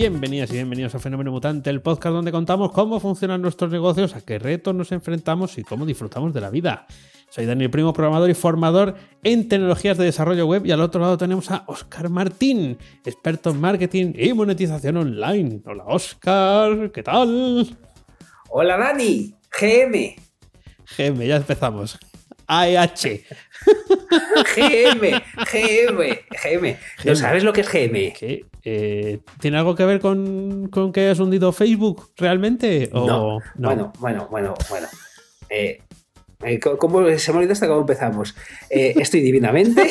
Bienvenidas y bienvenidos a Fenómeno Mutante, el podcast donde contamos cómo funcionan nuestros negocios, a qué retos nos enfrentamos y cómo disfrutamos de la vida. Soy Daniel Primo, programador y formador en tecnologías de desarrollo web y al otro lado tenemos a Oscar Martín, experto en marketing y monetización online. Hola Oscar, ¿qué tal? Hola Dani, GM. GM, ya empezamos. AEH. GM, GM, GM. ¿No sabes lo que es GM? ¿Qué? Eh, ¿Tiene algo que ver con, con, que hayas hundido Facebook realmente? ¿O no, no? Bueno, bueno, bueno, bueno. Eh, eh ¿Cómo se me olvidó hasta cómo empezamos? Eh, estoy divinamente.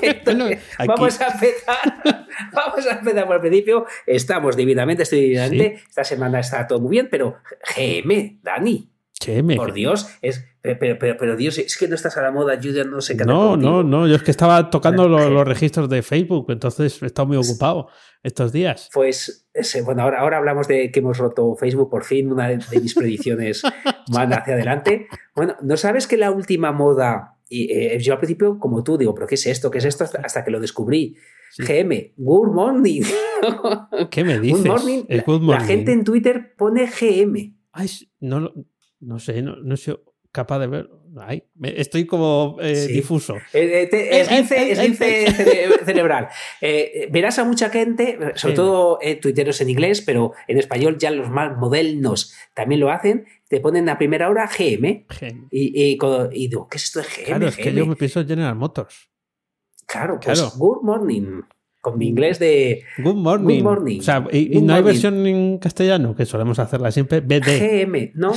vamos a empezar. Vamos a empezar por el principio. Estamos divinamente, estoy divinamente. Esta semana está todo muy bien, pero GM, Dani. GM. Por Dios, es pero, pero, pero, Dios, es que no estás a la moda, yo no sé qué No, no, no, yo es que estaba tocando los, los, registros de Facebook, entonces he estado muy ocupado estos días. Pues, bueno, ahora, ahora hablamos de que hemos roto Facebook por fin, una de, mis predicciones van hacia adelante. Bueno, ¿no sabes que la última moda, y eh, yo al principio, como tú, digo, ¿pero qué es esto? ¿Qué es esto? Hasta que lo descubrí. Sí. GM, Good Morning. ¿Qué me dices? Good morning. El good morning. La gente en Twitter pone GM. Ay, no, no sé, no, no sé capaz de ver. Ay, estoy como eh, sí. difuso. Eh, te, esguince, esguince cere cerebral. Eh, verás a mucha gente, sobre sí. todo eh, tuiteros en inglés, pero en español ya los más modernos también lo hacen. Te ponen a primera hora GM. GM. Y, y, y, digo, ¿qué es esto de GM? Claro, es que yo me pienso en General Motors. Claro, pues claro. Good Morning con mi inglés de Good Morning. Good morning. O sea, y, y no hay versión en castellano, que solemos hacerla siempre. BD. GM, no,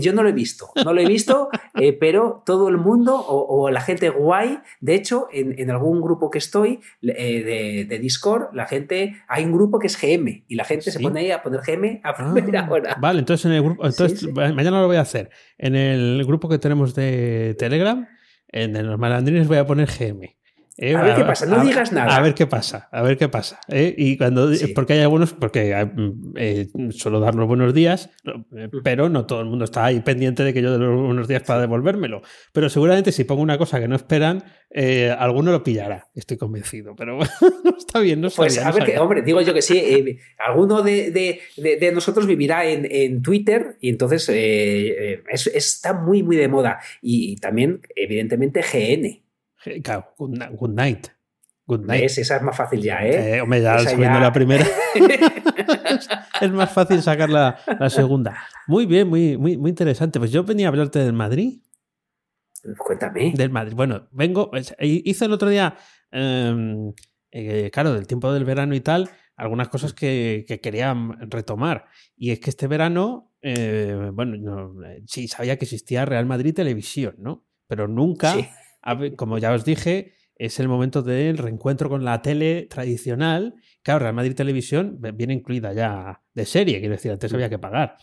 yo no lo he visto, no lo he visto, eh, pero todo el mundo o, o, la gente guay, de hecho, en, en algún grupo que estoy eh, de, de, Discord, la gente, hay un grupo que es GM y la gente ¿Sí? se pone ahí a poner GM a primera ah, hora. Vale, entonces en el grupo, entonces sí, sí. mañana lo voy a hacer. En el grupo que tenemos de Telegram, en los malandrines voy a poner GM. Eh, a ver qué pasa, no a, digas nada. A ver qué pasa, a ver qué pasa. ¿eh? Y cuando, sí. porque hay algunos, porque eh, suelo dar los buenos días, pero no todo el mundo está ahí pendiente de que yo dé los buenos días para devolvérmelo. Pero seguramente si pongo una cosa que no esperan, eh, alguno lo pillará, estoy convencido. Pero no está bien, no sabía, Pues a no ver, que, hombre, digo yo que sí, eh, alguno de, de, de, de, nosotros vivirá en, en, Twitter y entonces eh, es, está muy, muy de moda. Y, y también, evidentemente, GN. Claro, good, good night. Good night. ¿Ves? Esa es más fácil ya, ¿eh? eh hombre, ya subiendo ya... la primera. es más fácil sacar la, la, segunda. Muy bien, muy, muy, muy interesante. Pues yo venía a hablarte del Madrid. Cuéntame. Del Madrid. Bueno, vengo. Hice el otro día, eh, eh, claro, del tiempo del verano y tal, algunas cosas que, que quería retomar. Y es que este verano, eh, bueno, no, sí, sabía que existía Real Madrid Televisión, ¿no? Pero nunca. Sí como ya os dije, es el momento del reencuentro con la tele tradicional. Claro, Real Madrid Televisión viene incluida ya de serie, quiero decir, antes había que pagar.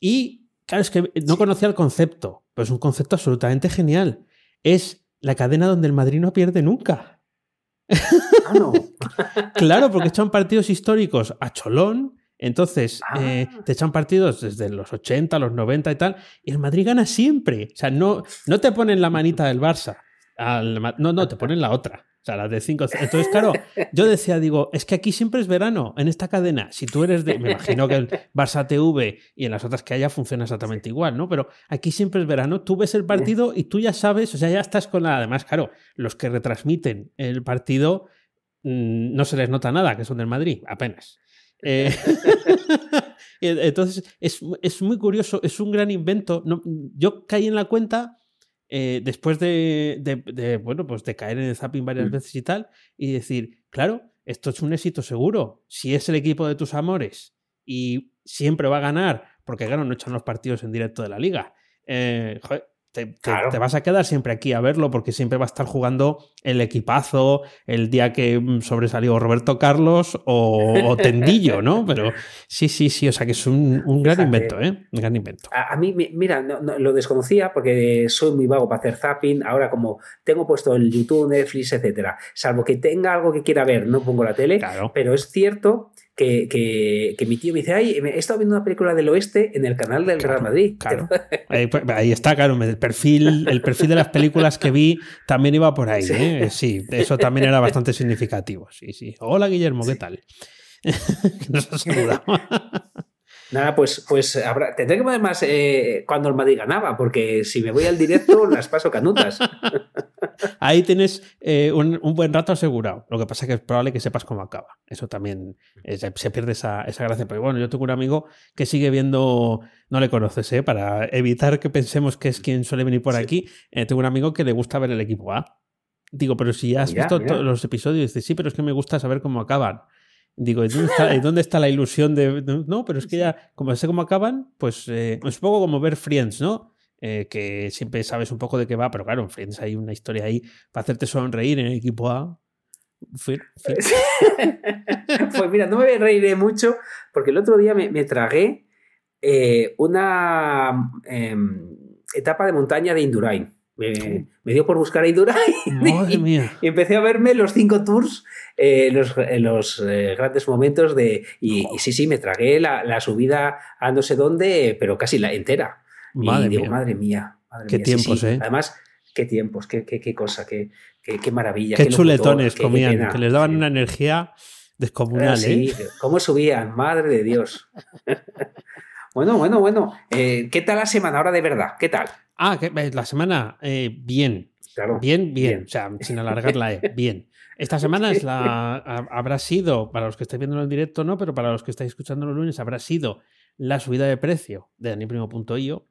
Y claro, es que no conocía el concepto, pero es un concepto absolutamente genial. Es la cadena donde el Madrid no pierde nunca. Ah, no. claro, porque echan partidos históricos a cholón. Entonces, ah. eh, te echan partidos desde los 80, los 90 y tal, y el Madrid gana siempre. O sea, no, no te ponen la manita del Barça. Al, no, no, te ponen la otra. O sea, la de 5. Entonces, claro, yo decía, digo, es que aquí siempre es verano, en esta cadena. Si tú eres de. Me imagino que el Barça TV y en las otras que haya funciona exactamente igual, ¿no? Pero aquí siempre es verano. Tú ves el partido y tú ya sabes, o sea, ya estás con la. Además, claro, los que retransmiten el partido mmm, no se les nota nada, que son del Madrid, apenas. Eh, entonces, es, es, muy curioso, es un gran invento. No, yo caí en la cuenta eh, después de, de, de, bueno, pues de caer en el zapping varias mm. veces y tal, y decir, claro, esto es un éxito seguro. Si es el equipo de tus amores y siempre va a ganar, porque claro, no echan los partidos en directo de la liga. Eh, joder, te, vas a quedar siempre aquí a verlo porque siempre va a estar jugando el equipazo el día que mm, sobresalió Roberto Carlos o, Tendillo, ¿no? Pero sí, sí, sí, o sea que es un, gran invento, ¿eh? Un gran invento. A, mí, mira, lo desconocía porque soy muy vago para hacer zapping. Ahora, como tengo puesto el YouTube, Netflix, etcétera, salvo que tenga algo que quiera ver, no pongo la tele, pero es cierto que, que, mi tío me dice, ay, he estado viendo una película del oeste en el canal del Real Madrid. Pues, ahí, está, claro, el perfil, el perfil de las películas que vi también iba por ahí. Sí, ¿eh? eso también era bastante significativo. Sí, sí. Hola Guillermo, ¿qué tal? Nos. Nada, pues, pues habrá, tendré que poner más eh, cuando el Madrid ganaba, porque si me voy al directo las paso canutas. Ahí tienes eh, un, buen rato asegurado. Lo que pasa es que es probable que sepas cómo acaba. Eso también eh, se pierde esa, gracia. Pero bueno, yo tengo un amigo que sigue viendo, no le conoces, ¿eh? para evitar que pensemos que es quien suele venir por aquí. tengo un amigo que le gusta ver el equipo A. Digo, pero si ya has visto todos los episodios, dice, sí, pero es que me gusta saber cómo acaban. Digo, ¿y dónde está, la ilusión de.? No, pero es que ya, como sé cómo acaban, pues es un poco como ver Friends, ¿no? Eh, que siempre sabes un poco de qué va, pero claro, en Friends hay una historia ahí para hacerte sonreír en el equipo A. pues mira, no me reiré mucho porque el otro día me, tragué eh, una em, etapa de montaña de Indurain. Me, dio por buscar a Indurain y, empecé a verme los cinco tours, eh, los, los grandes momentos de... Y, sí, sí, me tragué la, la, subida a no sé dónde, pero casi la entera. Madre y digo, mía. madre mía. qué tiempos, ¿eh? Además, qué tiempos, qué, qué, qué cosa, qué, qué, maravilla. Qué, chuletones comían, que les daban una energía descomunal, sí, ¿eh? ¿Cómo subían? Madre de Dios. bueno, bueno, bueno. Eh, ¿Qué tal la semana ahora de verdad? ¿Qué tal? Ah, eh, la semana, eh, bien. Claro, bien, bien, O sea, sin alargarla, eh, bien. Esta semana es la, habrá sido, para los que estáis viendo en directo, no, pero para los que estáis escuchando los lunes, habrá sido la subida de precio de Daniprimo.io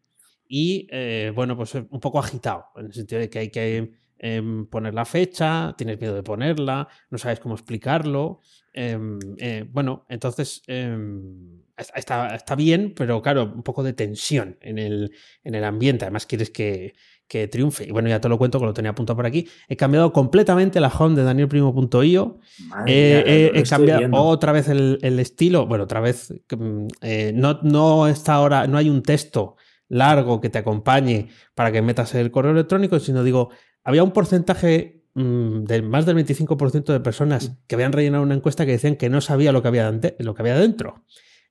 y eh, bueno, pues un poco agitado, en el sentido de que hay que em, poner la fecha, tienes miedo de ponerla, no sabes cómo explicarlo. Em, eh, bueno, entonces em, está, está, bien, pero claro, un poco de tensión en el, en el ambiente. Además, quieres que, que triunfe. Y bueno, ya te lo cuento que lo tenía apuntado por aquí. He cambiado completamente la home de danielprimo.io. Eh, he cambiado otra vez el, el, estilo. Bueno, otra vez mm, no, no está ahora, no hay un texto largo que te acompañe para que metas el correo electrónico, sino digo, había un porcentaje mm, de más del 25% de personas mm. que habían rellenado una encuesta que decían que no sabía lo que había, lo que había dentro.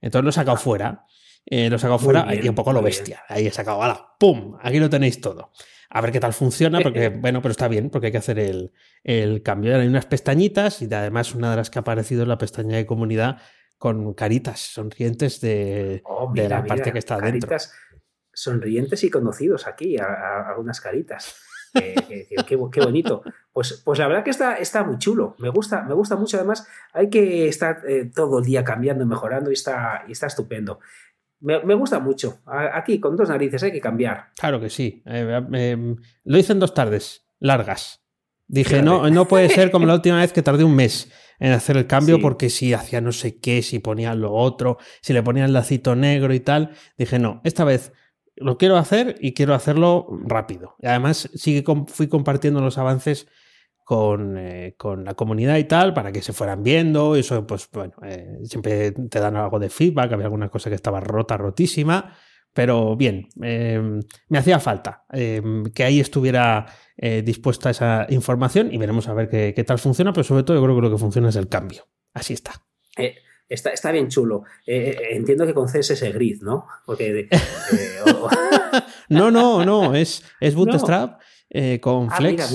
Entonces lo he sacado fuera. Eh, lo he sacado fuera y un poco lo bestia. Ahí he sacado. ¡Pum! Aquí lo tenéis todo. A ver qué tal funciona, porque, bueno, pero está bien, porque hay que hacer el, el cambio. Hay unas pestañitas y además una de las que ha aparecido es la pestaña de comunidad con caritas sonrientes de, oh, de la parte que está dentro sonrientes y conocidos aquí, algunas caritas. Qué, bonito. Pues, pues la verdad que está, está muy chulo. Me gusta, me gusta mucho. Además, hay que estar eh, todo el día cambiando y mejorando y está, y está estupendo. Me, gusta mucho. Aquí, con dos narices, hay que cambiar. Claro que sí. Eh, eh, lo hice en dos tardes largas. Dije, no, no puede ser como la última vez que tardé un mes en hacer el cambio porque si hacía no sé qué, si ponía lo otro, si le ponía el lacito negro y tal. Dije, no, esta vez lo quiero hacer y quiero hacerlo rápido. Además fui compartiendo los avances con, eh, con, la comunidad y tal para que se fueran viendo. Eso, pues bueno, eh, siempre te dan algo de feedback. Había alguna cosa que estaba rota, rotísima. Pero bien, em, me hacía falta em, que ahí estuviera eh, dispuesta esa información y veremos a ver qué, qué, tal funciona. Pero sobre todo, yo creo que lo que funciona es el cambio. Así está. Está, está bien chulo. Eh, eh, entiendo que con es grid, ¿no? Porque, eh, no, no, no, es, es Bootstrap. Eh, con ah, Flex,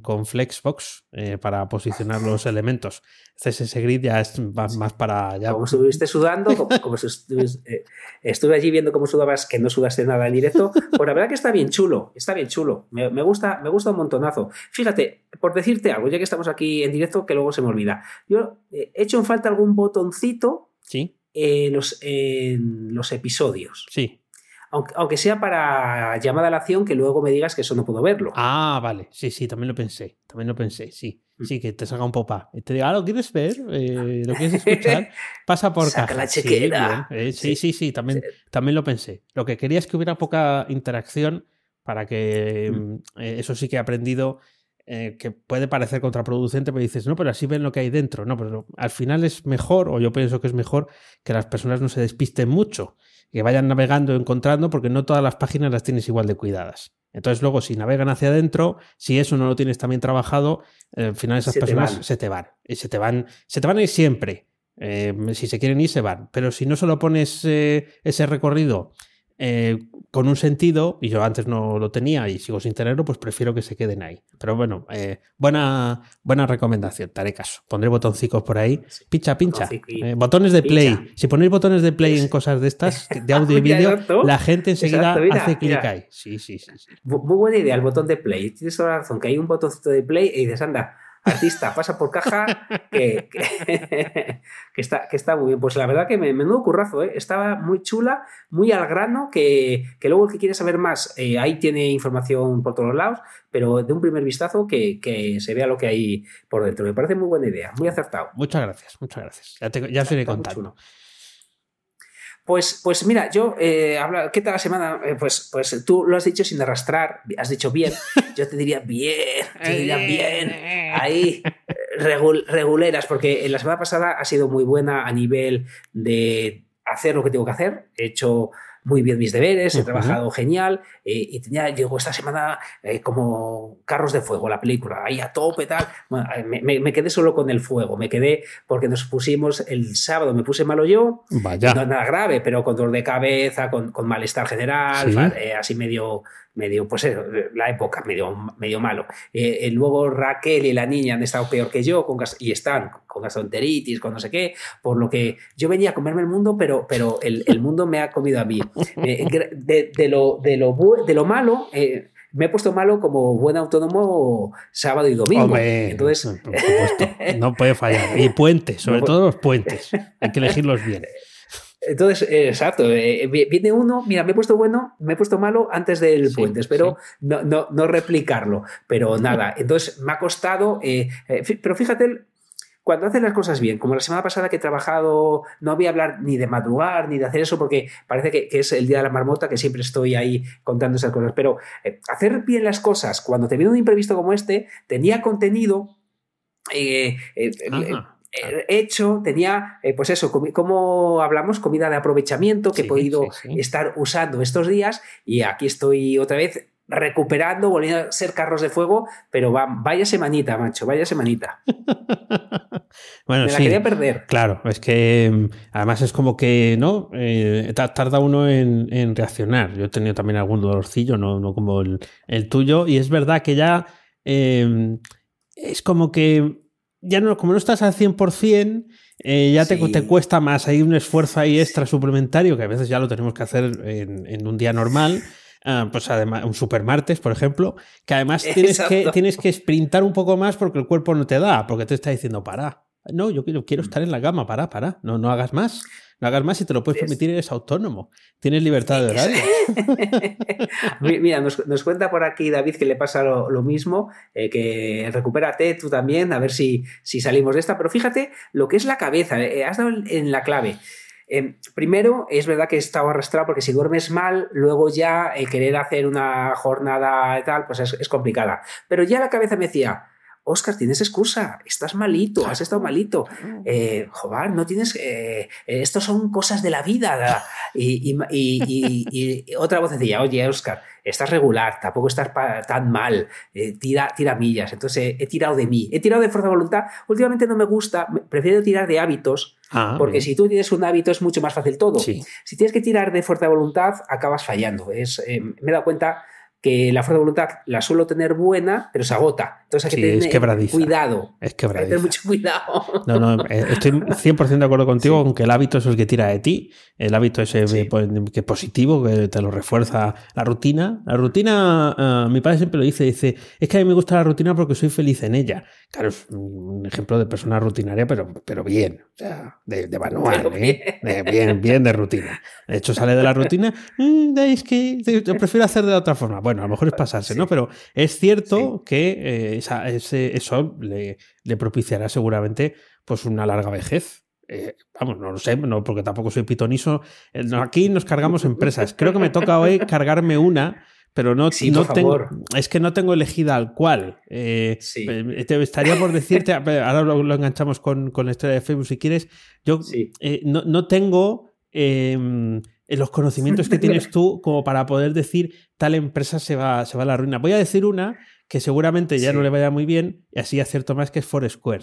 Con, Flexbox eh, para posicionar los elementos. CSS Grid ya es más, para. Ya... Como estuviste sudando, como, eh, estuve allí viendo cómo sudabas, que no sudaste nada en directo, pues la verdad que está bien chulo, está bien chulo. Me, gusta, me gusta un montonazo. Fíjate, por decirte algo, ya que estamos aquí en directo, que luego se me olvida. Yo he hecho en falta algún botoncito ¿Sí? los, en los episodios. Sí aunque, sea para llamada a la acción, que luego me digas que eso no puedo verlo. Ah, vale, sí, sí, también lo pensé, también lo pensé, sí. Mm. Sí, que te salga un pop-up. Te diga, ah, ¿lo quieres ver? Eh, ¿Lo quieres escuchar? Pasa por Saca la chequera. Eh, sí, sí, sí, también, también lo pensé. Lo que quería es que hubiera poca interacción para que mm, eh, eso sí que he aprendido eh, que puede parecer contraproducente, pero dices, no, pero así ven lo que hay dentro. No, pero al final es mejor, o yo pienso que es mejor, que las personas no se despisten mucho, que vayan navegando, encontrando, porque no todas las páginas las tienes igual de cuidadas. Entonces, luego, si navegan hacia adentro, si eso no lo tienes también trabajado, eh, al final esas personas se te van. Y se te van, se te van a ir siempre. Eh, si se quieren ir, se van. Pero si no solo pones ese recorrido eh, con un sentido, y yo antes no lo tenía y sigo sin tenerlo, pues prefiero que se queden ahí. Pero bueno, eh, buena, buena recomendación, te haré caso. Pondré botoncicos por ahí. Pincha, pincha. Eh, botones de play. Si ponéis botones de play en cosas de estas, de audio y vídeo, la gente enseguida hace clic ahí. Sí, sí, sí, Muy buena idea el botón de play. Tienes toda la razón, que hay un botoncito de play y dices, anda, artista, pasa por caja, que, está, que está muy bien. Pues la verdad que me, menudo currazo, ¿eh? estaba muy chula, muy al grano, que, luego el que quiere saber más, eh, ahí tiene información por todos lados, pero de un primer vistazo que, se vea lo que hay por dentro. Me parece muy buena idea, muy acertado. Muchas gracias, muchas gracias. Ya, te, ya os iré contando. Pues, pues mira, yo, eh, ¿qué tal la semana? Eh, pues, pues tú lo has dicho sin arrastrar, has dicho bien. Yo te diría bien, te diría bien. Ahí, reguleras, porque la semana pasada ha sido muy buena a nivel de hacer lo que tengo que hacer. He hecho muy bien mis deberes, he trabajado genial eh, y tenía, llegó esta semana eh, como Carros de Fuego, la película, ahí a tope, tal. Eh, me, quedé solo con el fuego, me quedé porque nos pusimos el sábado, me puse malo yo, Vaya. no nada grave, pero con dolor de cabeza, con, malestar general, así medio medio, pues la época, medio, medio malo. Eh, luego Raquel y la niña han estado peor que yo con y están con gastroenteritis, con no sé qué, por lo que yo venía a comerme el mundo, pero, pero el, mundo me ha comido a mí. Eh, de, lo, de, lo, de lo malo, eh, me he puesto malo como buen autónomo sábado y domingo. Entonces, no puede fallar. Y puentes, sobre todo los puentes. Hay que elegirlos bien. Entonces, eh, exacto, eh, viene uno, mira, me he puesto bueno, me he puesto malo antes del puente, espero no, no, no, replicarlo, pero nada, entonces me ha costado, eh, pero fíjate, cuando haces las cosas bien, como la semana pasada que he trabajado, no voy a hablar ni de madrugar ni de hacer eso porque parece que, que es el día de la marmota que siempre estoy ahí contando esas cosas, pero hacer bien las cosas cuando te viene un imprevisto como este, tenía contenido. Eh, hecho, tenía, eh, pues eso, como hablamos, comida de aprovechamiento que he podido estar usando estos días y aquí estoy otra vez recuperando, volviendo a ser carros de fuego, pero va, vaya semanita, macho, vaya semanita. bueno, Me la quería perder. Claro, es que mm, además es como que, ¿no? Eh, tarda uno en, reaccionar. Yo he tenido también algún dolorcillo, no, no como el, tuyo, y es verdad que ya em, es como que ya no, como no estás al 100%, eh, ya te, te, cuesta más. Hay un esfuerzo ahí extra suplementario que a veces ya lo tenemos que hacer en, un día normal. Ah, pues además, un super martes, por ejemplo, que además tienes que, tienes que sprintar un poco más porque el cuerpo no te da, porque te está diciendo para. No, yo quiero, quiero estar en la gama, para, para. No, no hagas más. No hagas más si te lo puedes permitir, eres autónomo. Tienes libertad de horario. Mira, nos, cuenta por aquí David que le pasa lo, mismo, eh, que recupérate tú también, a ver si, si salimos de esta. Pero fíjate lo que es la cabeza, eh, has dado en la clave. Em, primero, es verdad que he estado arrastrado porque si duermes mal, luego ya el querer hacer una jornada y tal, pues es, es complicada. Pero ya la cabeza me decía, Oscar, tienes excusa, estás malito, has estado malito. Eh, no tienes. Eh, estos son cosas de la vida. Y, otra voz decía, oye, Oscar, estás regular, tampoco estás tan mal, eh, tira, tira millas. Entonces he tirado de mí, he tirado de fuerza de voluntad. Últimamente no me gusta, prefiero tirar de hábitos, ah, porque si tú tienes un hábito es mucho más fácil todo. Si tienes que tirar de fuerza de voluntad, acabas fallando. Es, me he dado cuenta que la fuerza de voluntad la suelo tener buena, pero se agota. Entonces hay que tener cuidado. Es que Hay que tener mucho cuidado. No, no, eh, estoy 100% de acuerdo contigo con que el hábito es el que tira de ti. El hábito es eh, pues, que es positivo, que te lo refuerza la rutina. La rutina, eh, mi padre siempre lo dice, dice, es que a mí me gusta la rutina porque soy feliz en ella. Claro, es un ejemplo de persona rutinaria, pero, pero bien, o sea, de, manual, ¿eh? bien. bien, de rutina. De hecho, sale de la rutina, mm, es que yo prefiero hacer de otra forma. Bueno, a lo mejor es pasarse, ¿no? Pero es cierto que ese, eso le, le, propiciará seguramente pues una larga vejez. Eh, vamos, no lo sé, no, porque tampoco soy pitoniso. Eh, aquí nos cargamos empresas. Creo que me toca hoy cargarme una pero no, Sí, no por tengo, es que no tengo elegida al cual. Eh, Sí. eh, te estaría por decirte, ahora lo, lo enganchamos con, con la historia de Facebook si quieres. Yo Sí. eh, no, no tengo eh, los conocimientos que tienes tú como para poder decir tal empresa se va, se va a la ruina. Voy a decir una que seguramente ya Sí. no le vaya muy bien y así acierto más que es Foursquare.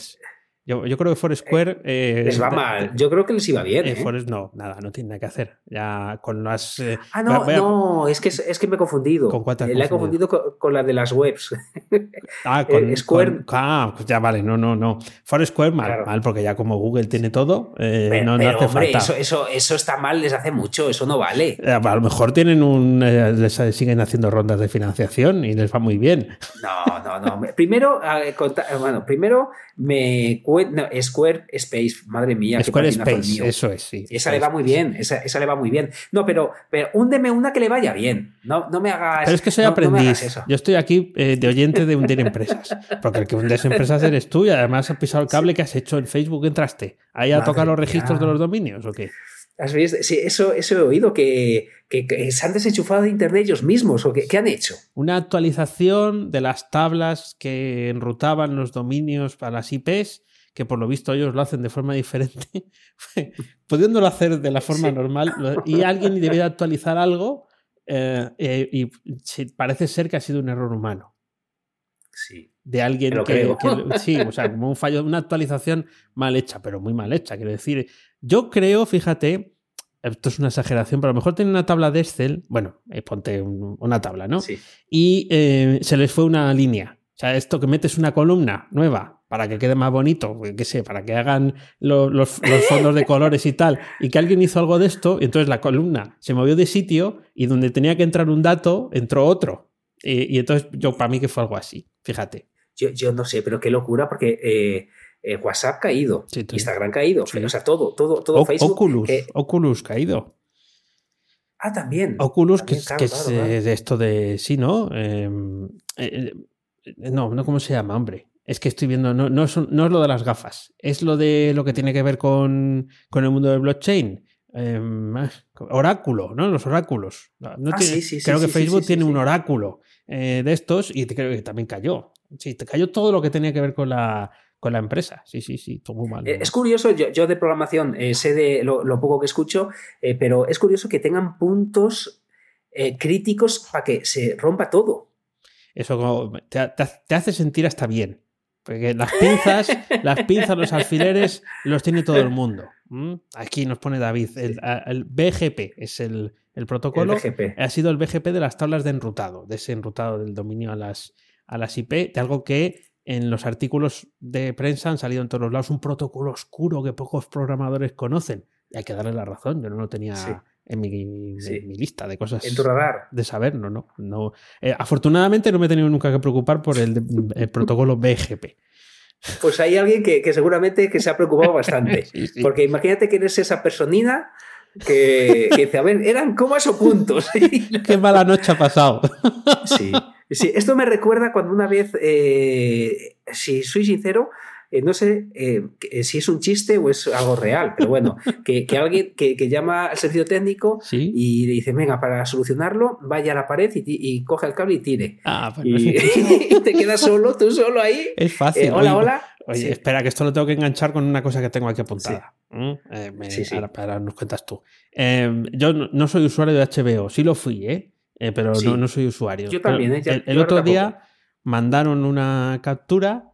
Yo, yo creo que Foursquare... eh, Les va mal. Yo creo que les iba bien. eh, ¿eh? Forest- no, nada, no tiene nada que hacer. Ya con las... eh, Ah, no, a- no, es que, es que me he confundido. ¿Con Eh, La he confundido? con, con la de las webs. Ah, con, Eh, Square- con- ah, pues ya vale, no, no, no. Foursquare mal, Claro. mal, porque ya como Google tiene todo, eh, Pero, no, no pero, hace hombre, falta. eso, eso, eso está mal desde hace mucho, eso no vale. Eh, A lo mejor tienen un. eh, les eh, siguen haciendo rondas de financiación y les va muy bien. No, no, no. Me- Primero, eh, eh, bueno, primero me no, Square Space, madre mía, Square Space, mío. eso es, sí. Esa le va muy bien, esa, esa le va muy bien. No, pero, pero húndeme una que le vaya bien. No, no me hagas. Pero es que soy no- aprendiz. eso. Yo estoy aquí eh, de oyente de hundir empresas. Porque el que hundes empresas eres tú y además has pisado el cable que has hecho en Facebook. ¿Entraste? ¿Ahí a tocar los registros de los dominios o qué? ¿Has visto? Sí, eso, eso he oído, que, que- que se han desenchufado de internet ellos mismos. ¿o qué, qué han hecho? Una actualización de las tablas que enrutaban los dominios para las IPs, que por lo visto ellos lo hacen de forma diferente, pudiéndolo hacer de la forma Sí. normal, y alguien debe de actualizar algo, eh, eh, y parece ser que ha sido un error humano. Sí. de alguien que, sí, o sea, como un fallo, una actualización mal hecha, pero muy mal hecha. Quiero decir, yo creo, fíjate, esto es una exageración, pero a lo mejor tiene una tabla de Excel, bueno, eh, ponte un- una tabla, ¿no? Sí. Y eh, se les fue una línea. O sea, esto que metes una columna nueva para que quede más bonito, qué sé, para que hagan lo- los, los fondos de colores y tal, y que alguien hizo algo de esto, y entonces la columna se movió de sitio y donde tenía que entrar un dato, entró otro. Y, y entonces yo, para mí que fue algo así, fíjate. Yo, yo no sé, pero qué locura, porque eh, eh, WhatsApp caído, Sí, Instagram caído, Sí. o sea, todo, todo, todo O- Facebook. Oculus, que- Oculus caído. ah, también. Oculus, que, También, es, claro, que es, claro, claro. eh, de esto de. Sí, ¿no? Eh, eh, eh, no, no, ¿cómo se llama, hombre? Es que estoy viendo, no, no, es, no es lo de las gafas, es lo de lo que tiene que ver con, con el mundo del blockchain. Eh, ah, oráculo, ¿no? Los oráculos. No, Ah, tiene- sí, sí, creo que sí, Facebook tiene un oráculo eh, de estos y creo que también cayó. Sí, te cayó todo lo que tenía que ver con la, con la empresa. Sí, sí, sí, todo muy mal. Eh, Es curioso, yo, yo de programación eh, sé de lo, lo poco que escucho, pero es curioso que tengan puntos críticos para que se rompa todo. Eso como te, te- hace sentir hasta bien. Porque las pinzas, las pinzas, los alfileres los tiene todo el mundo. ¿Mm? Aquí nos pone David. El, el BGP es el, el protocolo. El BGP. Ha sido el BGP de las tablas de enrutado, de ese enrutado del dominio a las, a las IP, de algo que en los artículos de prensa han salido en todos los lados, un protocolo oscuro que pocos programadores conocen. Y hay que darle la razón, yo no lo tenía Sí. En, mi, en Sí. mi lista de cosas En tu radar. de saber, no, no. no. Eh, afortunadamente no me he tenido nunca que preocupar por el, el protocolo BGP. Pues hay alguien que, que seguramente que se ha preocupado bastante. Sí, sí. Porque imagínate que eres esa personina que, que dice, a ver, ¿eran comas o puntos? Qué mala noche ha pasado. Sí, sí. Esto me recuerda cuando una vez, eh, si soy sincero, eh, no sé eh, que- si es un chiste o es algo real, pero bueno, que, que alguien que, que llama al servicio técnico Sí. y le dice, venga, para solucionarlo, vaya a la pared y, coge el cable y tire. Ah, bueno, Y, te quedas solo, tú solo ahí. Es fácil. Eh, hola, Oye, hola. Oye, Sí. espera, que esto lo tengo que enganchar con una cosa que tengo aquí apuntada. ¿Mm? Eh, me- Sí. Ahora, ahora nos cuentas tú. Eh, yo no, no soy usuario de HBO, sí lo fui, ¿eh? Eh, pero no, no soy usuario. Yo también, Pero ¿eh? Ya- el, el yo otro día mandaron una captura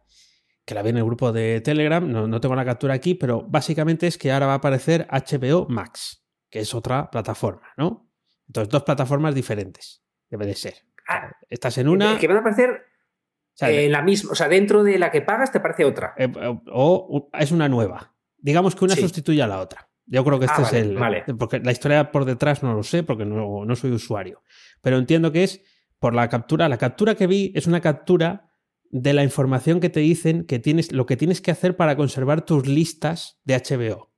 que la vi en el grupo de Telegram, no, no tengo la captura aquí, pero básicamente es que ahora va a aparecer HBO Max, que es otra plataforma, ¿no? Entonces, dos plataformas diferentes, debe de ser. Ah, Estás en una... Que van a aparecer o sea, eh, la misma, o sea, dentro de la que pagas te parece otra. eh, o, o es una nueva. Digamos que una Sí. sustituye a la otra. Yo creo que este Ah, es vale, el. vale. Porque la historia por detrás no lo sé, porque no, no soy usuario. Pero entiendo que es por la captura. La captura que vi es una captura de la información que te dicen que tienes, lo que tienes que hacer para conservar tus listas de HBO.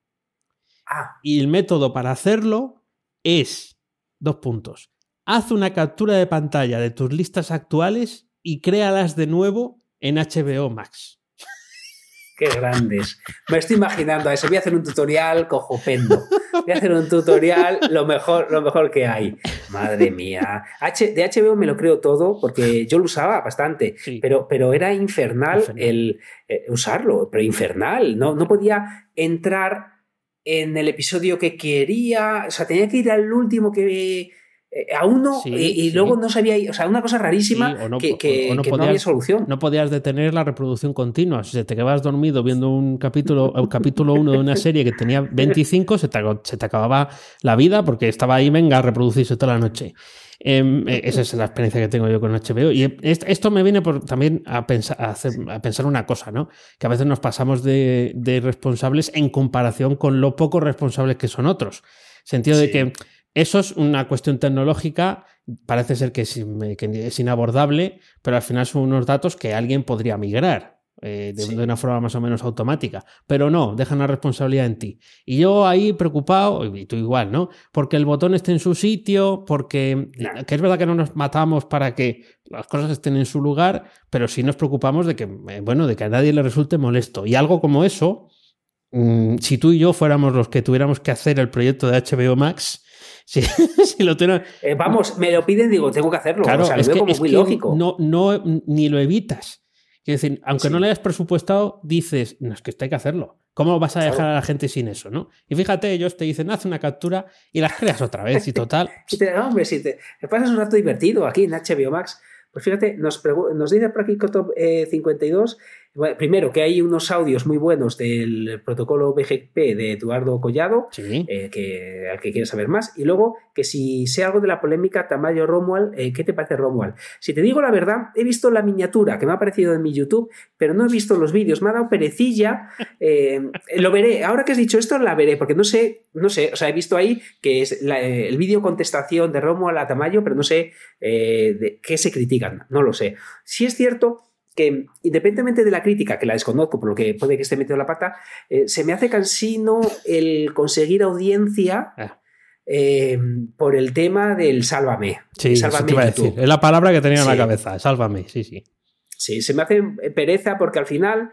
Ah, Y el método para hacerlo es, dos puntos, haz una captura de pantalla de tus listas actuales y créalas de nuevo en HBO Max. Qué grandes. Me estoy imaginando a eso. Voy a hacer un tutorial cojopendo. Voy a hacer un tutorial lo mejor, lo mejor que hay. Madre mía. H, de HBO me lo creo todo porque yo lo usaba bastante, pero, pero era infernal, el eh, usarlo, pero infernal. No, no podía entrar en el episodio que quería. O sea, tenía que ir al último que eh, a uno y, luego no sabía, o sea, una cosa rarísima que, no, había solución. No podías detener la reproducción continua. Si te quedabas dormido viendo un capítulo, el capítulo 1 de una serie que tenía 25, se te, se te, acababa la vida porque estaba ahí, venga, a reproducirse toda la noche. Em, e, esa es la experiencia que tengo yo con HBO. Y esto me viene por, también a pensar, a, pensar una cosa, ¿no? Que a veces nos pasamos de, responsables en comparación con lo poco responsables que son otros. Sentido de que eso es una cuestión tecnológica, parece ser que es, inabordable, pero al final son unos datos que alguien podría migrar. Eh, de, una forma más o menos automática. Pero no, dejan la responsabilidad en ti. Y yo ahí preocupado, y tú igual, ¿no? Porque el botón esté en su sitio, porque que es verdad que no nos matamos para que las cosas estén en su lugar, pero sí nos preocupamos de que, eh, bueno, de que a nadie le resulte molesto. Y algo como eso, mm, si tú y yo fuéramos los que tuviéramos que hacer el proyecto de HBO Max, si, lo eh, vamos, me lo piden, digo, tengo que hacerlo. Claro, o sea, es lo veo como muy lógico. No, no, ni lo evitas. Es decir, aunque no le hayas presupuestado, dices, no, es que esto hay que hacerlo. ¿Cómo vas a dejar a la gente sin eso? ¿no? Y fíjate, ellos te dicen, haz una captura y las creas otra vez y total. si te, hombre, si te, pasas un rato divertido aquí en HBO Max, pues fíjate, nos, nos dice por aquí Cotop 52 primero, que hay unos audios muy buenos del protocolo BGP de Eduardo Collado, eh, que, al que quieres saber más. Y luego, que si sé algo de la polémica Tamayo-Romuald, eh, ¿qué te parece Romuald? Si te digo la verdad, he visto la miniatura que me ha aparecido en mi YouTube, pero no he visto los vídeos. Me ha dado perecilla. Eh, lo veré. Ahora que has dicho esto, la veré, porque no sé, no sé. O sea, he visto ahí que es el vídeo contestación de Romuald a Tamayo, pero no sé de qué se critican. No lo sé. Si es cierto que independientemente de la crítica, que la desconozco por lo que puede que esté metido la pata, eh, se me hace cansino el conseguir audiencia ah. eh, por el tema del sálvame. Sí, sálvame a decir. Es la palabra que tenía en la cabeza, sálvame, sí, sí. Sí, se me hace pereza porque al final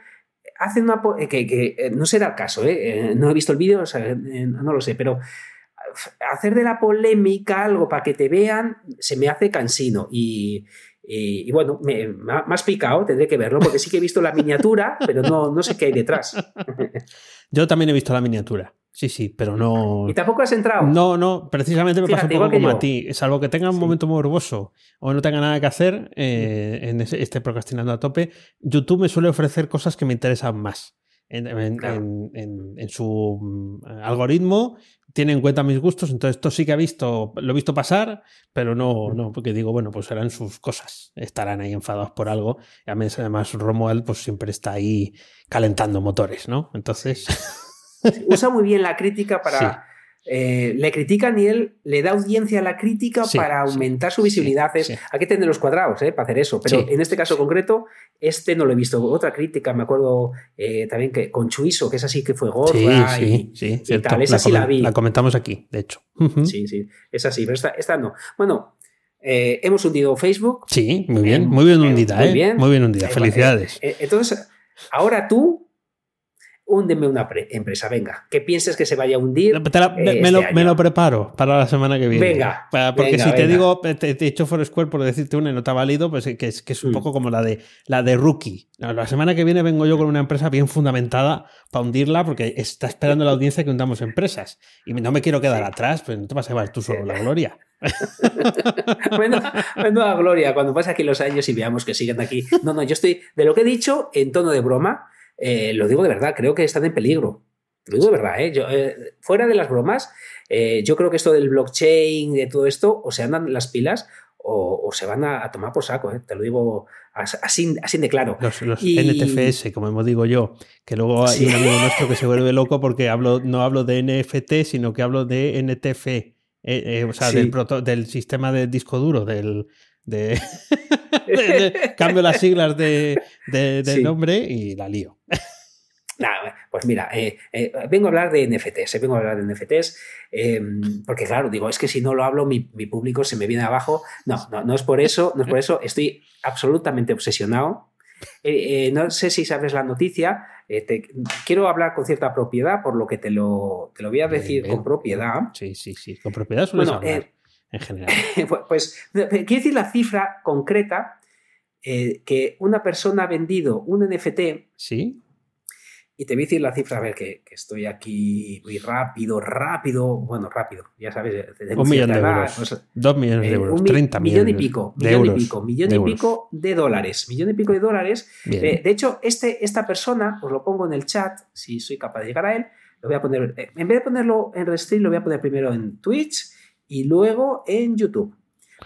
hacen una... que, que no será el caso, ¿eh? no he visto el vídeo, no lo sé, pero hacer de la polémica algo para que te vean se me hace cansino y, y, bueno, me, me, has picado, tendré que verlo, porque sí que he visto la miniatura, pero no, no sé qué hay detrás. Yo también he visto la miniatura. Sí, sí, pero no. ¿Y tampoco has entrado? No, no, precisamente me pasa un poco como a ti. Salvo que tenga un momento morboso o no tenga nada que hacer, eh, en este procrastinando a tope, YouTube me suele ofrecer cosas que me interesan más. En, en, su mm, algoritmo tiene en cuenta mis gustos, entonces esto sí que ha visto, lo he visto pasar, pero no, no, porque digo, bueno, pues serán sus cosas, estarán ahí enfadados por algo. Y además, Romuald pues siempre está ahí calentando motores, ¿no? Entonces... usa muy bien la crítica para... Eh, le critican y él le da audiencia a la crítica para aumentar su visibilidad. hay que tener los cuadrados eh, para hacer eso, pero en este caso concreto, este no lo he visto. Otra crítica, me acuerdo eh, también que con Chuiso, que es así que fue gorda y, tal. Esa sí la vi. La comentamos aquí, de hecho. Sí, sí, es así, pero esta, no. Bueno, hemos hundido Facebook. Sí, muy bien, muy bien hundida, muy bien, muy bien hundida. Felicidades. entonces, ahora tú húndeme una empresa, venga, que pienses que se vaya a hundir. Eh, me, lo, preparo para la semana que viene. Venga. porque si te digo, te, he hecho Foursquare por decirte una y no te ha valido, pues que es, que es un mm. poco como la de, la de Rookie. La semana que viene vengo yo con una empresa bien fundamentada para hundirla porque está esperando la audiencia que hundamos empresas. Y no me quiero quedar atrás, pues no te vas a llevar tú solo la gloria. bueno, bueno, a gloria, cuando pase aquí los años y veamos que siguen aquí. No, no, yo estoy, de lo que he dicho, en tono de broma, eh, lo digo de verdad, creo que están en peligro. Lo digo de verdad, ¿eh? eh fuera de las bromas, eh, yo creo que esto del blockchain, de todo esto, o se andan las pilas o, se van a, tomar por saco, te lo digo así, así de claro. Los, NTFS, como digo yo, que luego hay un amigo nuestro que se vuelve loco porque hablo, no hablo de NFT, sino que hablo de NTF, o sea, del, del sistema de disco duro, del, de, cambio las siglas de, nombre y la lío. pues mira, eh, eh, vengo a hablar de NFTs, eh, vengo a hablar de NFTs, em, porque claro, digo, es que si no lo hablo, mi, público se me viene abajo. No, no, no es por eso, no es por eso, estoy absolutamente obsesionado. no sé si sabes la noticia, eh, quiero hablar con cierta propiedad, por lo que te lo, te lo voy a decir con propiedad. Sí, sí, sí. Con propiedad sueles bueno, hablar, en general. Pues, pues, quiero decir la cifra concreta que una persona ha vendido un NFT. Sí y te voy a decir la cifra, a ver, que, estoy aquí muy rápido, rápido, bueno, rápido, ya sabes. un millón de euros. Dos millones de eh, euros, un 30 millón y pico, millón y pico, millón y pico de dólares, millón y pico de dólares. Eh, de hecho, este, esta persona, os lo pongo en el chat, si soy capaz de llegar a él, lo voy a poner, eh, en vez de ponerlo en Restream, lo voy a poner primero en Twitch y luego en YouTube.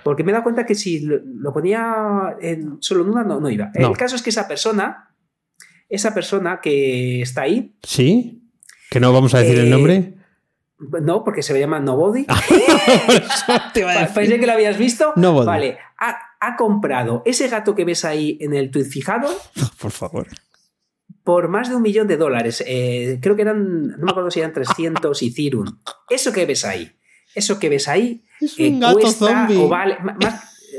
Porque me he dado cuenta que si lo, ponía en, solo en una, no, no iba. El caso es que esa persona esa persona que está ahí. Sí. Que no vamos a decir el eh, nombre. No, porque se llama Nobody. Parece que lo habías visto. Nobody. Vale. Ha, comprado ese gato que ves ahí en el tweet fijado. Por favor. Por más de un millón de dólares. Eh, creo que eran, no me acuerdo si eran 300 y Cirun. Eso que ves ahí. Eso que ves ahí. Es un eh, gato zombie. O vale,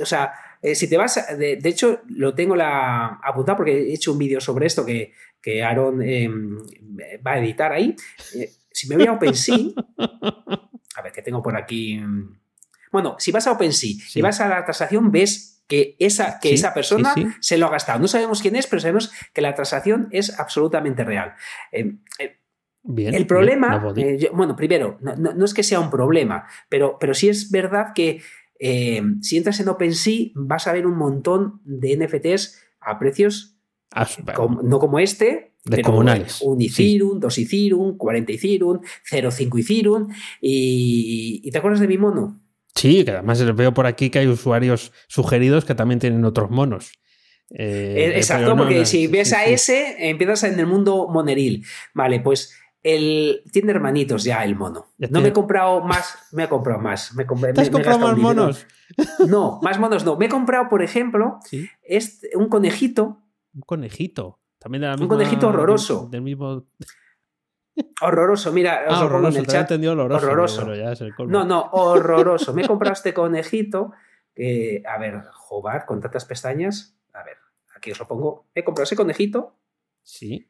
o sea, eh, si te vas, de, hecho, lo tengo la, apuntado porque he hecho un vídeo sobre esto que, que Aaron em, va a editar ahí. Eh, si me voy a OpenSea, a ver, que tengo por aquí. Bueno, si vas a OpenSea y vas a la transacción, ves que esa, que esa persona se lo ha gastado. No sabemos quién es, pero sabemos que la transacción es absolutamente real. Em, eh, bien, el problema, bueno, primero, no, no, es que sea un problema, pero, pero sí es verdad que eh, si entras en OpenSea, vas a ver un montón de NFTs a precios ah, no como este, descomunales. un Ethereum, dos Ethereum, 40 Ethereum, 0,5 Ethereum. Y, y, te acuerdas de mi mono? Sí, que además veo por aquí que hay usuarios sugeridos que también tienen otros monos. Eh, exacto, porque si ves a ese, empiezas en el mundo moneril. Vale, pues el, tiene hermanitos ya el mono. no me he comprado más, me he comprado más. Me ¿Te has comprado más monos? No, más monos no. Me he comprado, por ejemplo, este, un conejito. Un conejito. También un conejito horroroso. Del mismo. Horroroso, mira, ah, horroroso, en el chat. horroroso. horroroso. no, no, horroroso. Me he comprado este conejito. Que, a ver, Jobar, con tantas pestañas. A ver, aquí os lo pongo. He comprado ese conejito. Sí.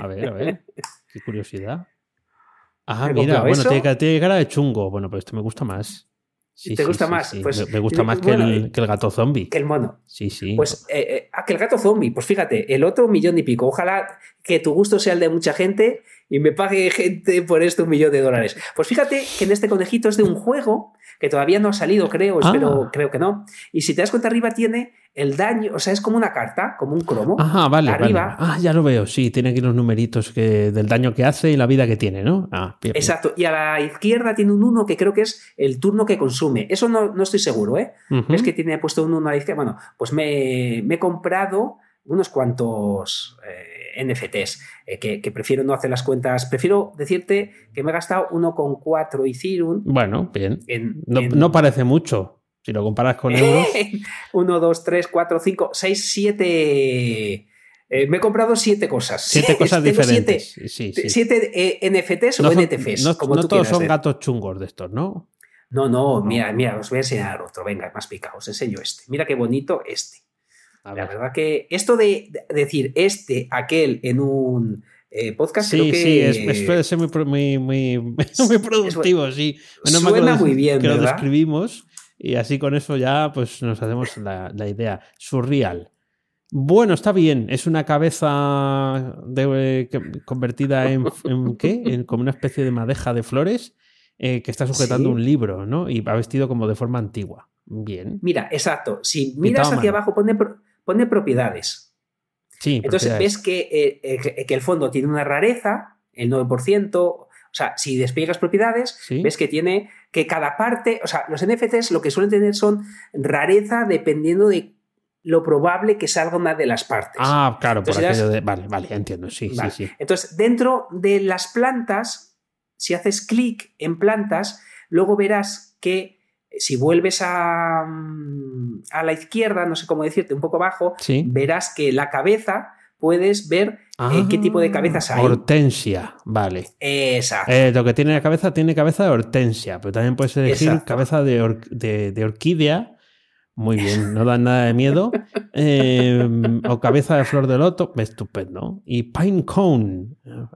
A ver, a ver. Qué curiosidad. Ah, mira, bueno, tiene, cara de chungo. Bueno, pues este me gusta más. Sí, ¿Te gusta más? Pues, me, gusta más que, el, que, el, gato zombie. Que el mono. Sí, sí. Pues eh, eh, ah, que el gato zombie. Pues fíjate, el otro millón y pico. Ojalá que tu gusto sea el de mucha gente y me pague gente por esto un millón de dólares. Pues fíjate que en este conejito es de un juego que todavía no ha salido, creo, espero, ah. creo que no. Y si te das cuenta, arriba tiene el daño, o sea, es como una carta, como un cromo. Ajá, vale. Arriba. Ah, ya lo veo, sí, tiene aquí los numeritos que, del daño que hace y la vida que tiene, ¿no? Ah, Exacto. Y a la izquierda tiene un 1 que creo que es el turno que consume. Eso no, no estoy seguro, ¿eh? Es que tiene puesto un 1 a la izquierda. Bueno, pues me, he comprado unos cuantos. Eh, NFTs, eh, que, prefiero no hacer las cuentas. Prefiero decirte que me he gastado 1,4 Ethereum. Bueno, bien. no, parece mucho. Si lo comparas con euros. 1, 2, 3, 4, 5, 6, 7. me he comprado siete cosas. Siete cosas diferentes. Siete, eh, NFTs o NTFs. No, como todos son gatos chungos de estos, ¿no? No, no, mira, mira, os voy a enseñar otro. Venga, más picado. Os enseño este. Mira qué bonito este la verdad que esto de, decir este, aquel en un eh, podcast sí, creo que... Sí, es, puede ser muy, muy, muy, muy productivo, sí. suena muy bien, Que lo describimos y así con eso ya pues nos hacemos la, idea. Surreal. Bueno, está bien. Es una cabeza de, convertida en, ¿qué? como una especie de madeja de flores eh, que está sujetando un libro, ¿no? Y va vestido como de forma antigua. Bien. Mira, exacto. Si miras hacia abajo, pone pone propiedades. Sí, Entonces ves que, eh, eh, que, el fondo tiene una rareza, el 9%. O sea, si despliegas propiedades, ves que tiene que cada parte, o sea, los NFTs lo que suelen tener son rareza dependiendo de lo probable que salga una de las partes. Ah, claro, por aquello de. Vale, vale, entiendo, sí, sí, sí. Entonces, dentro de las plantas, si haces clic en plantas, luego verás que si vuelves a, mm, a, la izquierda, no sé cómo decirte, un poco abajo, verás que la cabeza puedes ver eh, qué tipo de ah, cabezas hay. Hortensia, vale. Exacto. Eh, lo que tiene la cabeza tiene cabeza de hortensia, pero también puedes elegir cabeza de, de, orquídea Muy bien, no dan nada de miedo. Em, o cabeza de flor de loto, estupendo. Y pine cone.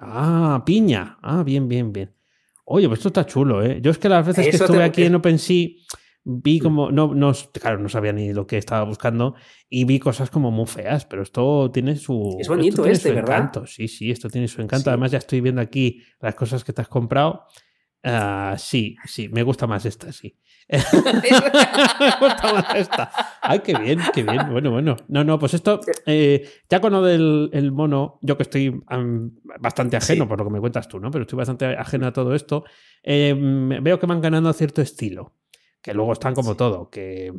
Ah, piña. Ah, bien, bien, bien. Oye, pues esto está chulo, ¿eh? Yo es que las veces que estuve aquí en OpenSea vi como, no, no, claro, no sabía ni lo que estaba buscando y vi cosas como muy feas, pero esto tiene su... Es bonito este, ¿verdad? Encanto. Sí, sí, esto tiene su encanto. Además ya estoy viendo aquí las cosas que te has comprado. Ah, sí, sí, me gusta más esta, sí. me gusta más esta. Ay, qué bien, qué bien. Bueno, bueno. No, no, pues esto, eh, ya con lo del el mono, yo que estoy bastante ajeno por lo que me cuentas tú, ¿no? Pero estoy bastante ajeno a todo esto. Eh, veo que van ganando cierto estilo, que luego están como todo, que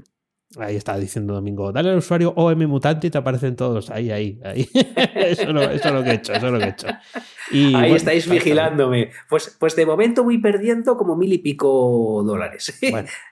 Ahí está diciendo Domingo, dale al usuario OM mutante y te aparecen todos. Ahí, ahí, ahí. eso, lo, es lo que he hecho, eso es lo que he hecho. ahí estáis vigilándome. Pues, pues de momento voy perdiendo como mil y pico dólares.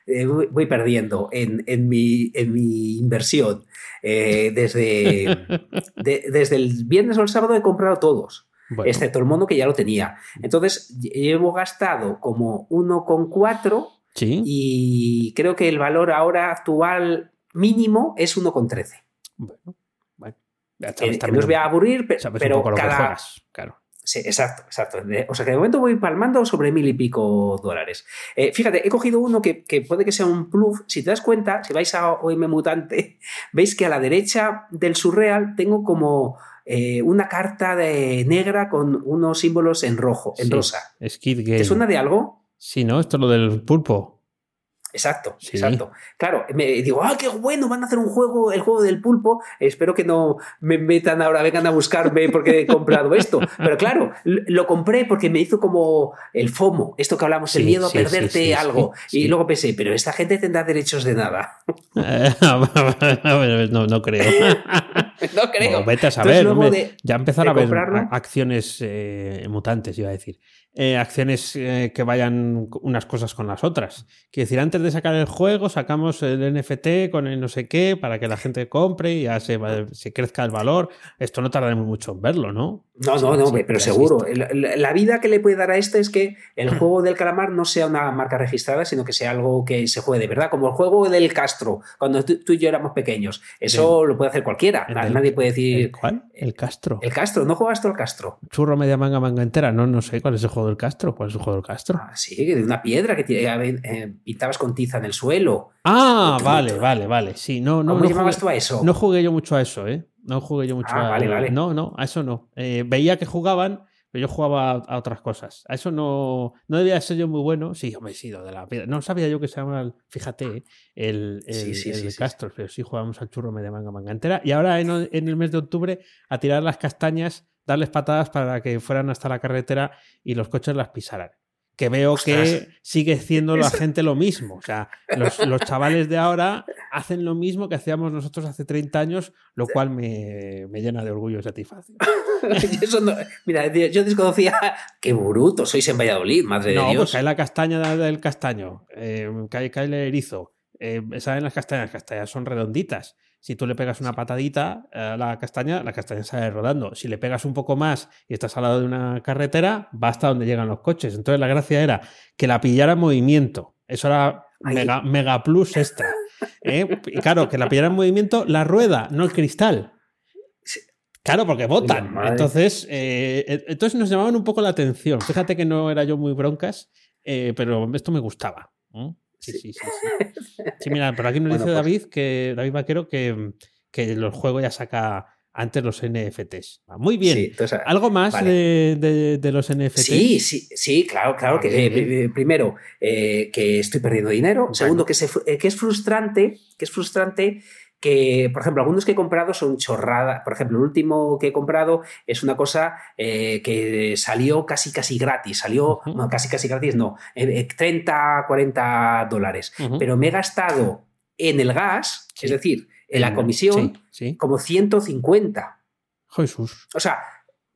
Eh, voy, perdiendo en, en, mi, en mi inversión. Eh, desde, desde el viernes o el sábado he comprado todos. Excepto el mono que ya lo tenía. Entonces, llevo gastado como 1,4 y creo que el valor ahora actual mínimo es 1,13. Bueno, bueno. Eh, no os voy a aburrir, pero, cada... claro. Sí, exacto, exacto. O sea que de momento voy palmando sobre mil y pico dólares. Eh, fíjate, he cogido uno que, puede que sea un plus. Si te das cuenta, si vais a OM Mutante, veis que a la derecha del surreal tengo como eh, una carta de negra con unos símbolos en rojo, en rosa. ¿Te suena de algo? Sí, ¿no? Esto es lo del pulpo. Exacto, exacto. Claro, me digo, ah, qué bueno, van a hacer un juego, el juego del pulpo. Espero que no me metan ahora, vengan a buscarme porque he comprado esto. Pero claro, lo compré porque me hizo como el FOMO, esto que hablamos, el miedo a perderte algo. Y luego pensé, pero esta gente tendrá derechos de nada. no, no creo. no creo. vete a saber. ya empezar a ver acciones eh, mutantes, iba a decir. Eh, acciones eh, que vayan unas cosas con las otras. Quiero decir, antes de sacar el juego, sacamos el NFT con el no sé qué para que la gente compre y ya se, se crezca el valor. Esto no tardaremos mucho en verlo, ¿no? No, no, no, pero seguro. La, vida que le puede dar a esto es que el juego del calamar no sea una marca registrada, sino que sea algo que se juegue de verdad, como el juego del Castro, cuando tú, y yo éramos pequeños. Eso lo puede hacer cualquiera. Nadie puede decir. ¿El cuál? El Castro. El Castro, ¿no juegas tú el Castro? Churro, media manga, manga entera. No, no sé cuál es el juego del Castro. ¿Cuál es el juego del Castro? Ah, sí, de una piedra que eh, pintabas con tiza en el suelo. Ah, vale, vale, vale. Sí, no, no. ¿Cómo llamabas tú a eso? No jugué yo mucho a eso, ¿eh? No jugué yo mucho ah, a vale, vale. No, no, a eso no. Eh, veía que jugaban, pero yo jugaba a, otras cosas. A eso no, no debía ser yo muy bueno. Sí, hombre, he sido de la piedra. No sabía yo que se llama, fíjate, eh, el, el, Castro, pero sí jugábamos al churro media manga manga entera. Y ahora en, en el mes de octubre a tirar las castañas darles patadas para que fueran hasta la carretera y los coches las pisaran que veo que sigue siendo la gente lo mismo. O sea, los, chavales de ahora hacen lo mismo que hacíamos nosotros hace 30 años, lo cual me, llena de orgullo y satisfacción. mira, yo desconocía qué bruto sois en Valladolid, madre de Dios. No, pues cae la castaña del castaño, eh, cae, cae, el erizo. Eh, ¿Saben las castañas? Las castañas son redonditas. Si tú le pegas una patadita a la castaña, la castaña sale rodando. Si le pegas un poco más y estás al lado de una carretera, va hasta donde llegan los coches. Entonces la gracia era que la pillara en movimiento. Eso era mega, plus extra. ¿eh? Y claro, que la pillara en movimiento la rueda, no el cristal. Claro, porque votan. Entonces, eh, entonces nos llamaban un poco la atención. Fíjate que no era yo muy broncas, eh, pero esto me gustaba. Sí, sí, sí. Sí, mira, por aquí nos dice pues David, que David Vaquero, que, que los juegos ya saca antes los NFTs. Muy bien. ¿Algo más de, los NFTs? Sí, sí, sí, claro, claro. que, eh, primero, eh, que estoy perdiendo dinero. Segundo, que, se, eh, que es frustrante, que es frustrante que, por ejemplo, algunos que he comprado son chorradas. Por ejemplo, el último que he comprado es una cosa eh, que salió casi, casi gratis. Salió, no, casi, casi gratis, no, 30, 40 dólares. Pero me he gastado en el gas, es decir, en la comisión, como 150. Jesús. O sea,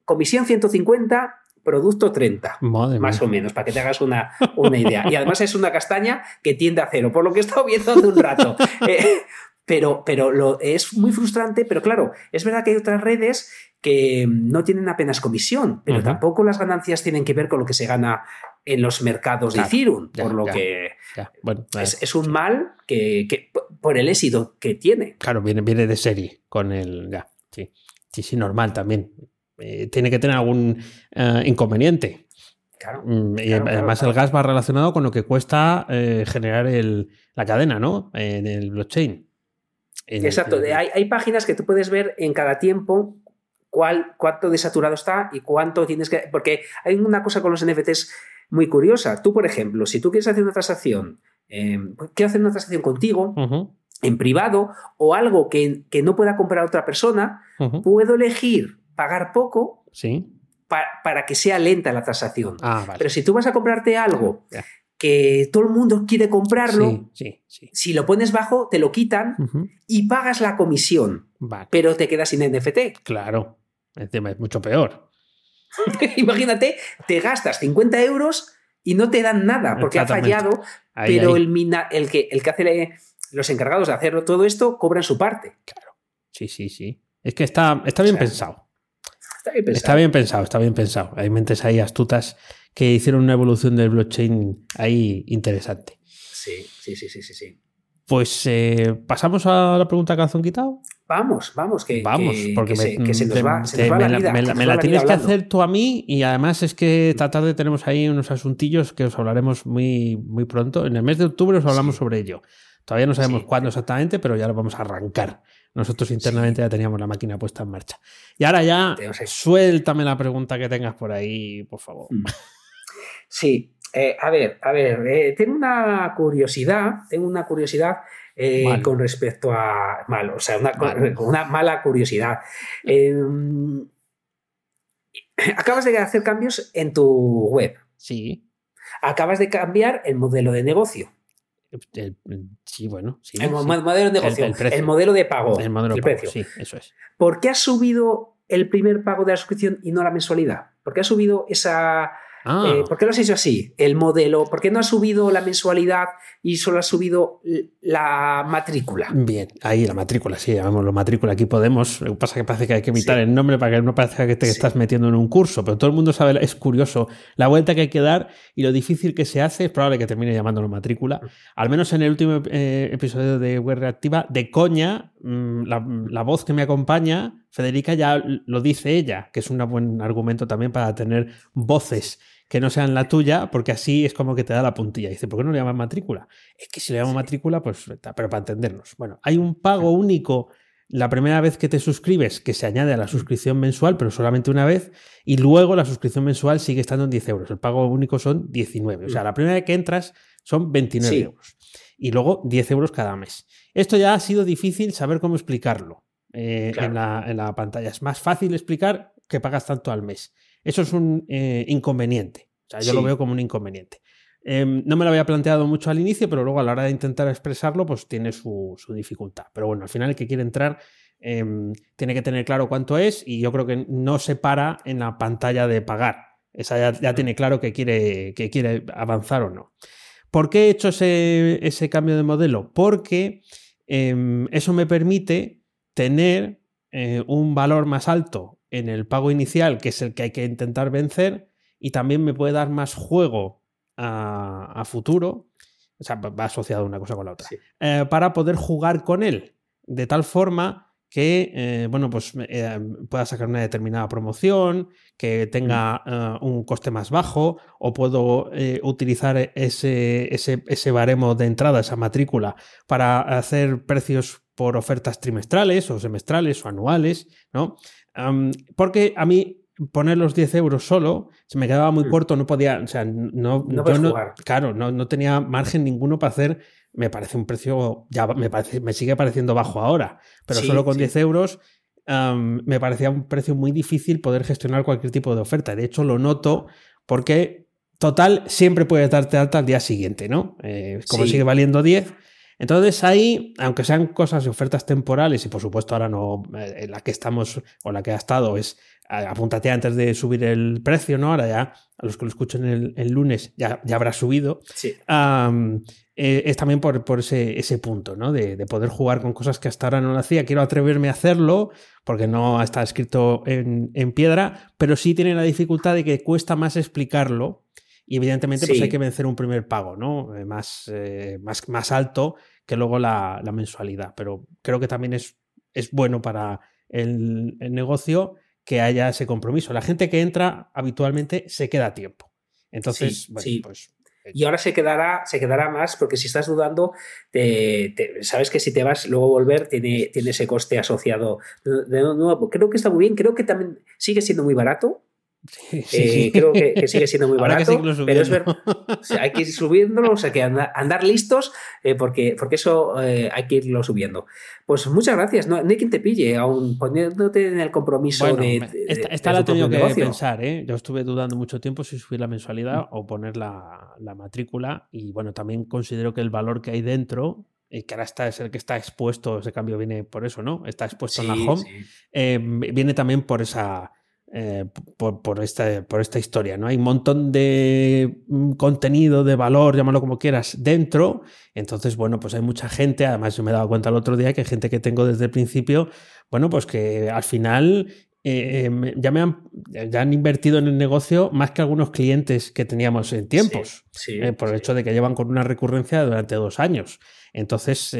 comisión 150, producto 30, más o menos, para que te hagas una, una, idea. Y además es una castaña que tiende a cero, por lo que he estado viendo hace un rato. Eh, pero, pero lo, es muy frustrante, pero claro, es verdad que hay otras redes que no tienen apenas comisión, pero tampoco las ganancias tienen que ver con lo que se gana en los mercados de Ethereum, por lo que es, un mal que, por el éxito que tiene. Claro, viene, viene de serie con el. Ya, sí. Sí, sí, normal también. Eh, tiene que tener algún eh, inconveniente. Claro, Mm, y además el gas va relacionado con lo que cuesta eh, generar el- la cadena, ¿no? En el blockchain. En Exacto, el- hay, hay páginas que tú puedes ver en cada tiempo cuál, cuánto desaturado está y cuánto tienes que... Porque hay una cosa con los NFTs muy curiosa. Tú, por ejemplo, si tú quieres hacer una transacción, eh, quiero hacer una transacción contigo en privado o algo que, que no pueda comprar otra persona, puedo elegir pagar poco Sí. pa- para que sea lenta la transacción. Ah, vale. Pero si tú vas a comprarte algo. Que todo el mundo quiere comprarlo, Sí, sí, sí. si lo pones bajo, te lo quitan y pagas la comisión, Vale, pero te quedas sin NFT. claro. Encima es mucho peor. Imagínate, te gastas 50 euros y no te dan nada porque ha fallado, Ahí, pero ahí. El, mina- el, que, el que hace los encargados de hacer todo esto cobran su parte. Sí, sí, sí. Es que está, está bien O sea, pensado. Está bien pensado. Está bien pensado, está bien pensado. Hay mentes ahí astutas que hicieron una evolución del blockchain ahí interesante. Sí, sí, sí, sí, sí, sí. Pues eh, pasamos a la pregunta calzón quitado. Vamos, vamos, que, Vamos, que- porque que me, la tienes que hacer tú a mí y además es que esta tarde tenemos ahí unos asuntillos que os hablaremos muy, muy pronto. En el mes de octubre os hablamos Sí. sobre ello. Todavía no sabemos Sí. cuándo exactamente, pero ya lo vamos a arrancar. Nosotros internamente ya teníamos la máquina puesta en marcha. Y ahora ya, suéltame la pregunta que tengas por ahí, por favor. Mm. Sí, eh, a ver, a ver, eh, tengo una curiosidad, tengo una curiosidad eh, con respecto a malo, o sea, una, Malo. una mala curiosidad. Eh, acabas de hacer cambios en tu web, Sí. acabas de cambiar el modelo de negocio, El- sí, bueno. Sí, el sí. modelo de negocio, El- el, modelo de pago, El modelo el pago, precio. Sí, eso es. ¿Por qué has subido el primer pago de la suscripción y no la mensualidad? ¿Por qué has subido esa, Ah, Eh, ¿Por qué lo has hecho así? El modelo, ¿por qué no has subido la mensualidad y solo has subido la matrícula? Bien, ahí la matrícula, sí, llamémoslo matrícula. Aquí podemos. Lo que pasa es que parece que hay que evitar Sí. el nombre para que no parezca que te Sí. estás metiendo en un curso, pero todo el mundo sabe, es curioso la vuelta que hay que dar y lo difícil que se hace. Es probable que termine llamándolo matrícula. Al menos en el último eh, episodio de Web Reactiva, de coña, mm, la, la voz que me acompaña, Federica, ya lo dice ella, que es un buen argumento también para tener voces que no sean la tuya, porque así es como que te da la puntilla. Dice, ¿por qué no le llamas matrícula? Es que si le llamo matrícula, pues, pero para entendernos. Bueno, hay un pago único la primera vez que te suscribes, que se añade a la suscripción mensual, pero solamente una vez, y luego la suscripción mensual sigue estando en 10 euros. El pago único son 19. O sea, la primera vez que entras son 29 Sí. euros. Y luego 10 euros cada mes. Esto ya ha sido difícil saber cómo explicarlo eh, Claro. en, la, en la pantalla. Es más fácil explicar que pagas tanto al mes. Eso es un eh, inconveniente. O sea, yo lo veo como un inconveniente. Em, no me lo había planteado mucho al inicio, pero luego a la hora de intentar expresarlo, pues tiene su, su dificultad. Pero bueno, al final el que quiere entrar em, tiene que tener claro cuánto es y yo creo que no se para en la pantalla de pagar. Esa ya, ya tiene claro que quiere, que quiere avanzar o no. ¿Por qué he hecho ese, ese cambio de modelo? Porque em, eso me permite tener eh, un valor más alto en el pago inicial, que es el que hay que intentar vencer, y también me puede dar más juego a, a futuro. O sea, va asociado una cosa con la otra. Sí. eh, para poder jugar con él. De tal forma que, eh, bueno, pues eh, pueda sacar una determinada promoción, que tenga eh, un coste más bajo, o puedo eh, utilizar ese, ese, ese baremo de entrada, esa matrícula, para hacer precios por ofertas trimestrales o semestrales o anuales, ¿no? Porque a mí poner los 10 euros solo se me quedaba muy Mm. corto, no podía, o sea, no, No yo claro, no, no tenía margen ninguno para hacer, me parece un precio, ya me, parece, me sigue pareciendo bajo ahora, pero Sí, solo con sí. 10 euros me parecía un precio muy difícil poder gestionar cualquier tipo de oferta. De hecho, lo noto porque total siempre puedes darte alta al día siguiente, ¿no? Eh, como Sí. sigue valiendo 10. Entonces ahí, aunque sean cosas de ofertas temporales, y por supuesto ahora no, eh, la que estamos o la que ha estado es apúntate antes de subir el precio, ¿no? Ahora ya, a los que lo escuchen el, el lunes, ya, ya habrá subido. Sí. Eh, es también por, por ese, ese punto, ¿no? De, de poder jugar con cosas que hasta ahora no lo hacía. Quiero atreverme a hacerlo porque no está escrito en, en piedra, pero sí tiene la dificultad de que cuesta más explicarlo y evidentemente pues Sí. hay que vencer un primer pago, ¿no? Eh, más, eh, más, más alto que luego la, mensualidad. Pero creo que también es, es bueno para el, negocio que haya ese compromiso. La gente que entra habitualmente se queda a tiempo. Entonces, bueno, pues y ahora se quedará, se quedará más porque si estás dudando, sabes que si te vas luego volver tiene, tiene ese coste asociado. De nuevo, creo que está muy bien, creo que también sigue siendo muy barato. Eh, creo que, sigue siendo muy barato, pero es verdad, hay que ir subiéndolo, o sea, que andar, listos, eh, porque, porque eso eh, hay que irlo subiendo. Pues muchas gracias, no, hay quien te pille, aún poniéndote en el compromiso de, Esta, la he tenido que pensar, yo estuve dudando mucho tiempo si subir la mensualidad mm. o poner la, matrícula, y bueno, también considero que el valor que hay dentro y que ahora está, es el que está expuesto, ese cambio viene por eso, ¿no? Está expuesto en la home, viene también por esa eh, por, esta, por esta historia. ¿no? Hay un montón de mm, contenido, de valor, llámalo como quieras, dentro. Entonces, bueno, pues hay mucha gente, además yo me he dado cuenta el otro día que hay gente que tengo desde el principio, bueno, pues que al final eh, em, ya me han, ya han invertido en el negocio más que algunos clientes que teníamos en tiempos, eh, por el hecho de que llevan con una recurrencia durante dos años. Entonces,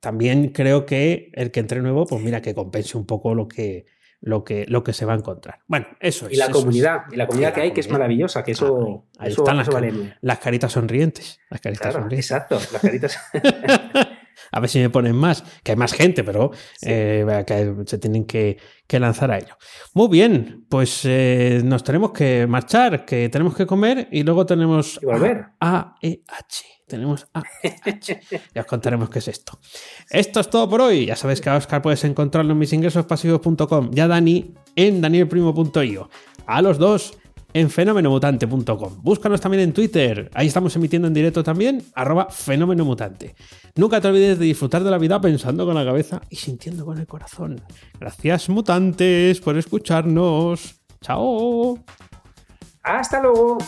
también creo que el que entre nuevo, pues mira, que compense un poco lo que, lo que, lo que se va a encontrar. Bueno, eso es. Y la comunidad, y la comunidad que hay, que es maravillosa, que eso, ahí, están las, las, caritas sonrientes. Las caritas sonrientes. Exacto, las caritas. a ver si me ponen más, que hay más gente, pero eh, que se tienen que, lanzar a ello. Muy bien, pues eh, nos tenemos que marchar, que tenemos que comer y luego tenemos y volver. AEH tenemos A. ya os contaremos qué es esto. Esto es todo por hoy. Ya sabéis que a Oscar puedes encontrarlo en misingresospasivos.com y a Dani en danielprimo.io. A los dos en fenomenomutante.com. Búscanos también en Twitter. Ahí estamos emitiendo en directo también, arroba fenomenomutante. Nunca te olvides de disfrutar de la vida pensando con la cabeza y sintiendo con el corazón. Gracias, mutantes, por escucharnos. Chao. Hasta luego.